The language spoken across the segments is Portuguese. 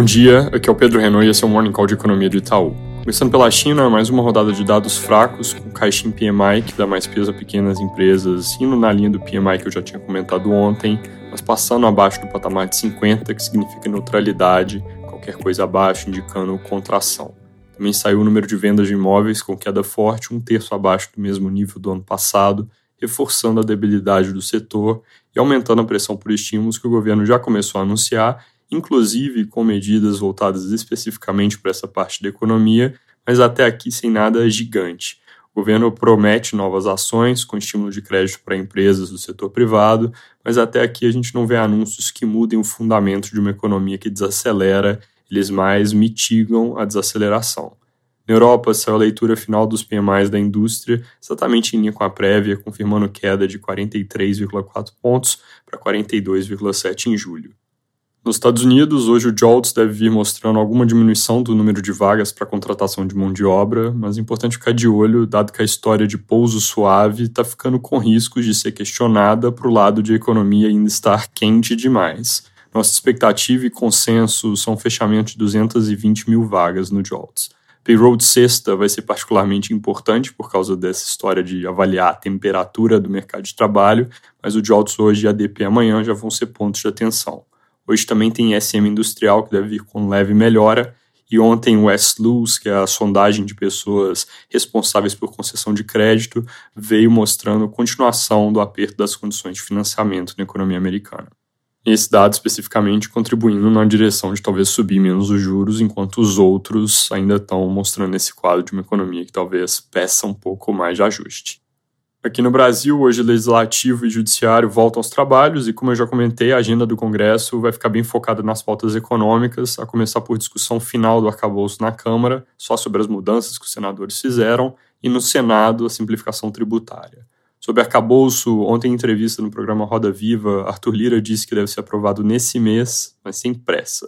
Bom dia, aqui é o Pedro Renault e esse é o Morning Call de Economia do Itaú. Começando pela China, mais uma rodada de dados fracos, com caixinha PMI, que dá mais peso a pequenas empresas, indo na linha do PMI que eu já tinha comentado ontem, mas passando abaixo do patamar de 50, que significa neutralidade, qualquer coisa abaixo indicando contração. Também saiu o número de vendas de imóveis com queda forte, um terço abaixo do mesmo nível do ano passado, reforçando a debilidade do setor e aumentando a pressão por estímulos que o governo já começou a anunciar inclusive com medidas voltadas especificamente para essa parte da economia, mas até aqui sem nada gigante. O governo promete novas ações com estímulo de crédito para empresas do setor privado, mas até aqui a gente não vê anúncios que mudem o fundamento de uma economia que desacelera, eles mais mitigam a desaceleração. Na Europa, saiu a leitura final dos PMIs da indústria, exatamente em linha com a prévia, confirmando queda de 43,4 pontos para 42,7 em julho. Nos Estados Unidos, hoje o JOLTS deve vir mostrando alguma diminuição do número de vagas para contratação de mão de obra, mas é importante ficar de olho, dado que a história de pouso suave está ficando com riscos de ser questionada para o lado de economia ainda estar quente demais. Nossa expectativa e consenso são fechamento de 220 mil vagas no JOLTS. Payroll sexta vai ser particularmente importante por causa dessa história de avaliar a temperatura do mercado de trabalho, mas o JOLTS hoje e a ADP amanhã já vão ser pontos de atenção. Hoje também tem SM Industrial, que deve vir com leve melhora. E ontem o S-Luz, que é a sondagem de pessoas responsáveis por concessão de crédito, veio mostrando continuação do aperto das condições de financiamento na economia americana. Esse dado especificamente contribuindo na direção de talvez subir menos os juros, enquanto os outros ainda estão mostrando esse quadro de uma economia que talvez peça um pouco mais de ajuste. Aqui no Brasil, hoje Legislativo e Judiciário voltam aos trabalhos e, como eu já comentei, a agenda do Congresso vai ficar bem focada nas pautas econômicas, a começar por discussão final do arcabouço na Câmara, só sobre as mudanças que os senadores fizeram, e no Senado, a simplificação tributária. Sobre arcabouço, ontem em entrevista no programa Roda Viva, Arthur Lira disse que deve ser aprovado nesse mês, mas sem pressa.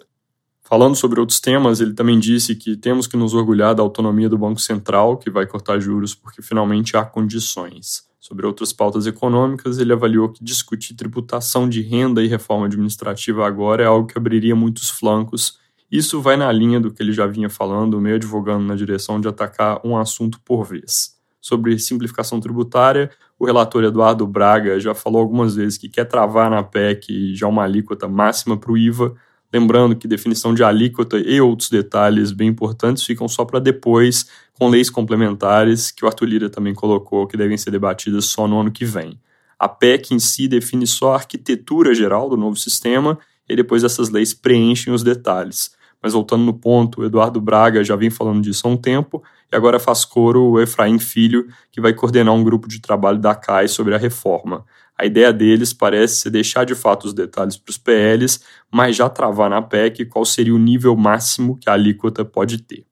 Falando sobre outros temas, ele também disse que temos que nos orgulhar da autonomia do Banco Central, que vai cortar juros porque finalmente há condições. Sobre outras pautas econômicas, ele avaliou que discutir tributação de renda e reforma administrativa agora é algo que abriria muitos flancos. Isso vai na linha do que ele já vinha falando, meio advogando na direção de atacar um assunto por vez. Sobre simplificação tributária, o relator Eduardo Braga já falou algumas vezes que quer travar na PEC já uma alíquota máxima para o IVA, Lembrando que definição de alíquota e outros detalhes bem importantes ficam só para depois, com leis complementares, que o Arthur Lira também colocou, que devem ser debatidas só no ano que vem. A PEC em si define só a arquitetura geral do novo sistema e depois essas leis preenchem os detalhes. Mas voltando no ponto, o Eduardo Braga já vem falando disso há um tempo e agora faz coro o Efraim Filho, que vai coordenar um grupo de trabalho da CAI sobre a reforma. A ideia deles parece ser deixar de fato os detalhes para os PLs, mas já travar na PEC qual seria o nível máximo que a alíquota pode ter.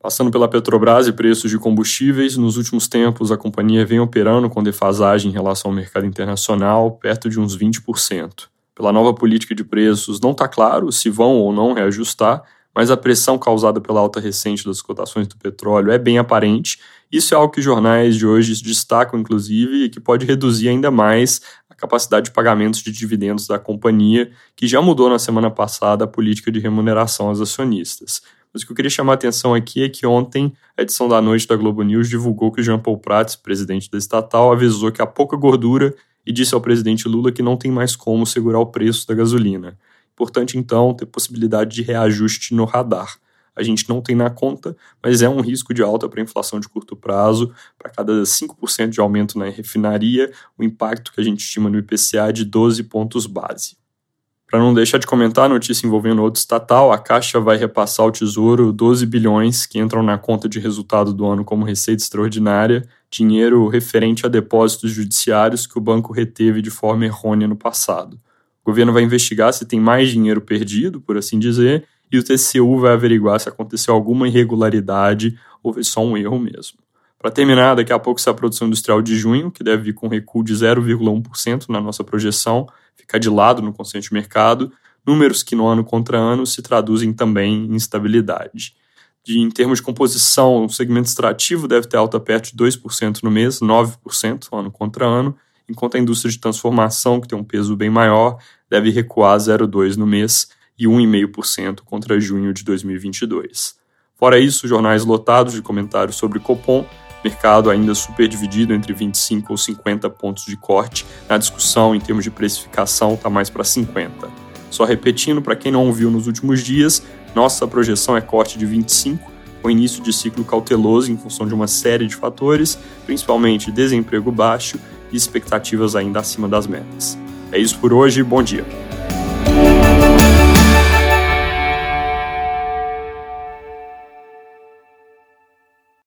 Passando pela Petrobras e preços de combustíveis, nos últimos tempos a companhia vem operando com defasagem em relação ao mercado internacional, perto de uns 20%. Pela nova política de preços, não está claro se vão ou não reajustar, mas a pressão causada pela alta recente das cotações do petróleo é bem aparente. Isso é algo que jornais de hoje destacam, inclusive, e que pode reduzir ainda mais a capacidade de pagamentos de dividendos da companhia, que já mudou na semana passada a política de remuneração aos acionistas. Mas o que eu queria chamar a atenção aqui é que ontem a edição da noite da Globo News divulgou que o Jean Paul Prats, presidente da estatal, avisou que há pouca gordura e disse ao presidente Lula que não tem mais como segurar o preço da gasolina. Importante, então, ter possibilidade de reajuste no radar. A gente não tem na conta, mas é um risco de alta para a inflação de curto prazo. Para cada 5% de aumento na refinaria, o impacto que a gente estima no IPCA é de 12 pontos base. Para não deixar de comentar a notícia envolvendo outro estatal, a Caixa vai repassar ao Tesouro 12 bilhões que entram na conta de resultado do ano como receita extraordinária, dinheiro referente a depósitos judiciários que o banco reteve de forma errônea no passado. O governo vai investigar se tem mais dinheiro perdido, por assim dizer, e o TCU vai averiguar se aconteceu alguma irregularidade ou foi só um erro mesmo. Para terminar, daqui a pouco sai a produção industrial de junho, que deve vir com recuo de 0,1% na nossa projeção, ficar de lado no consenso de mercado, números que no ano contra ano se traduzem também em instabilidade. De, em termos de composição, o segmento extrativo deve ter alta perto de 2% no mês, 9% ano contra ano, enquanto a indústria de transformação, que tem um peso bem maior, deve recuar 0,2 no mês, e 1,5% contra junho de 2022. Fora isso, jornais lotados de comentários sobre Copom, mercado ainda super dividido entre 25 ou 50 pontos de corte, na discussão em termos de precificação está mais para 50. Só repetindo, para quem não viu nos últimos dias, nossa projeção é corte de 25, com início de ciclo cauteloso em função de uma série de fatores, principalmente desemprego baixo e expectativas ainda acima das metas. É isso por hoje, bom dia!